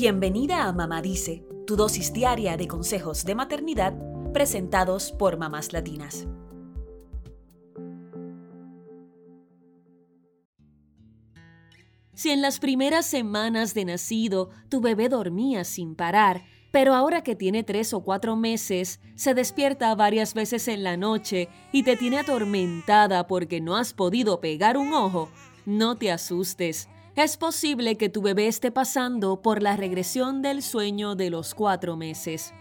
Bienvenida a Mamá Dice, tu dosis diaria de consejos de maternidad presentados por mamás latinas. Si en las primeras semanas de nacido tu bebé dormía sin parar, pero ahora que tiene tres o cuatro meses, se despierta varias veces en la noche y te tiene atormentada porque no has podido pegar un ojo, no te asustes. Es posible que tu bebé esté pasando por la regresión del sueño de los cuatro meses.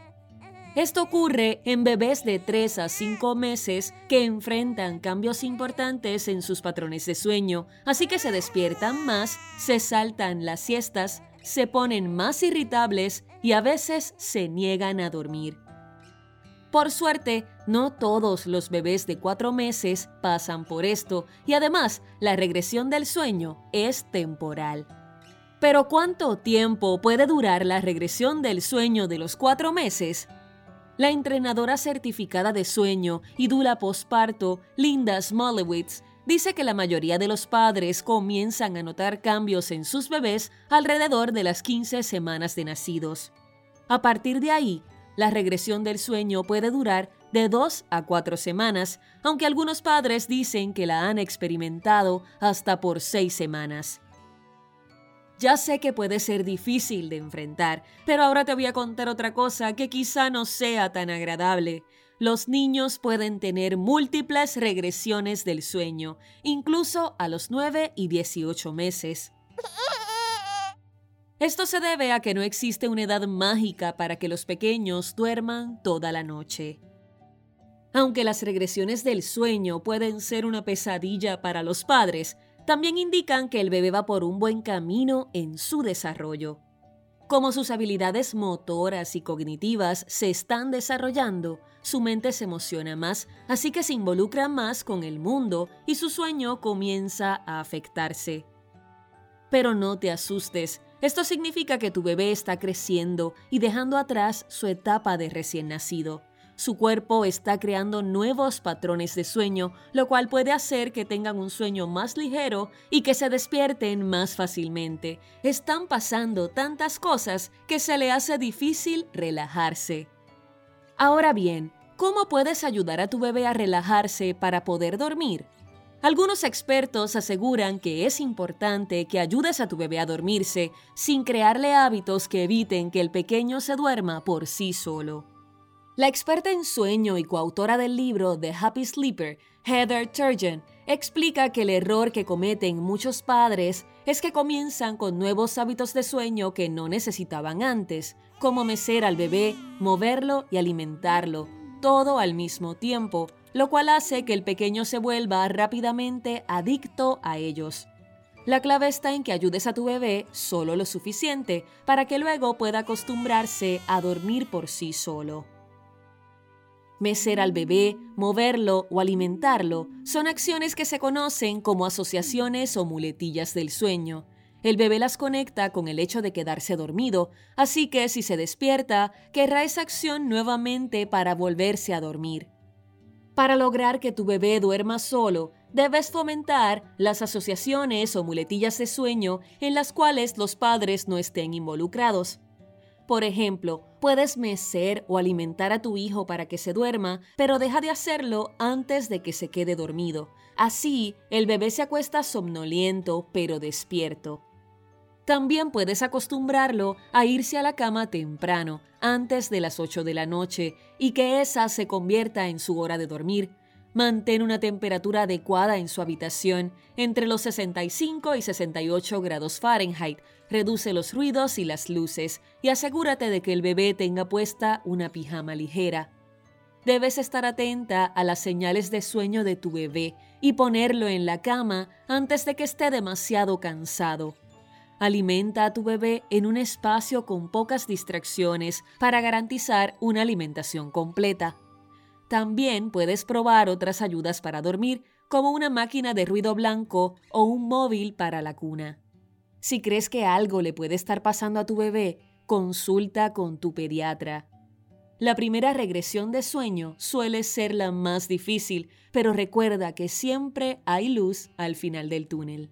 Esto ocurre en bebés de 3 a 5 meses que enfrentan cambios importantes en sus patrones de sueño, así que se despiertan más, se saltan las siestas, se ponen más irritables y a veces se niegan a dormir. Por suerte, no todos los bebés de 4 meses pasan por esto y además la regresión del sueño es temporal. Pero ¿cuánto tiempo puede durar la regresión del sueño de los 4 meses? La entrenadora certificada de sueño y dula posparto, Linda Smolowitz, dice que la mayoría de los padres comienzan a notar cambios en sus bebés alrededor de las 15 semanas de nacidos. A partir de ahí, la regresión del sueño puede durar de 2 a 4 semanas, aunque algunos padres dicen que la han experimentado hasta por 6 semanas. Ya sé que puede ser difícil de enfrentar, pero ahora te voy a contar otra cosa que quizá no sea tan agradable. Los niños pueden tener múltiples regresiones del sueño, incluso a los 9 y 18 meses. Esto se debe a que no existe una edad mágica para que los pequeños duerman toda la noche. Aunque las regresiones del sueño pueden ser una pesadilla para los padres, también indican que el bebé va por un buen camino en su desarrollo. Como sus habilidades motoras y cognitivas se están desarrollando, su mente se emociona más, así que se involucra más con el mundo y su sueño comienza a afectarse. Pero no te asustes, esto significa que tu bebé está creciendo y dejando atrás su etapa de recién nacido. Su cuerpo está creando nuevos patrones de sueño, lo cual puede hacer que tengan un sueño más ligero y que se despierten más fácilmente. Están pasando tantas cosas que se le hace difícil relajarse. Ahora bien, ¿cómo puedes ayudar a tu bebé a relajarse para poder dormir? Algunos expertos aseguran que es importante que ayudes a tu bebé a dormirse sin crearle hábitos que eviten que el pequeño se duerma por sí solo. La experta en sueño y coautora del libro The Happy Sleeper, Heather Turgeon, explica que el error que cometen muchos padres es que comienzan con nuevos hábitos de sueño que no necesitaban antes, como mecer al bebé, moverlo y alimentarlo, todo al mismo tiempo, lo cual hace que el pequeño se vuelva rápidamente adicto a ellos. La clave está en que ayudes a tu bebé solo lo suficiente para que luego pueda acostumbrarse a dormir por sí solo. Mecer al bebé, moverlo o alimentarlo son acciones que se conocen como asociaciones o muletillas del sueño. El bebé las conecta con el hecho de quedarse dormido, así que si se despierta, querrá esa acción nuevamente para volverse a dormir. Para lograr que tu bebé duerma solo, debes fomentar las asociaciones o muletillas de sueño en las cuales los padres no estén involucrados. Por ejemplo, puedes mecer o alimentar a tu hijo para que se duerma, pero deja de hacerlo antes de que se quede dormido. Así, el bebé se acuesta somnoliento pero despierto. También puedes acostumbrarlo a irse a la cama temprano, antes de las 8 de la noche, y que esa se convierta en su hora de dormir. Mantén una temperatura adecuada en su habitación, entre los 65 y 68 grados Fahrenheit. Reduce los ruidos y las luces y asegúrate de que el bebé tenga puesta una pijama ligera. Debes estar atenta a las señales de sueño de tu bebé y ponerlo en la cama antes de que esté demasiado cansado. Alimenta a tu bebé en un espacio con pocas distracciones para garantizar una alimentación completa. También puedes probar otras ayudas para dormir, como una máquina de ruido blanco o un móvil para la cuna. Si crees que algo le puede estar pasando a tu bebé, consulta con tu pediatra. La primera regresión de sueño suele ser la más difícil, pero recuerda que siempre hay luz al final del túnel.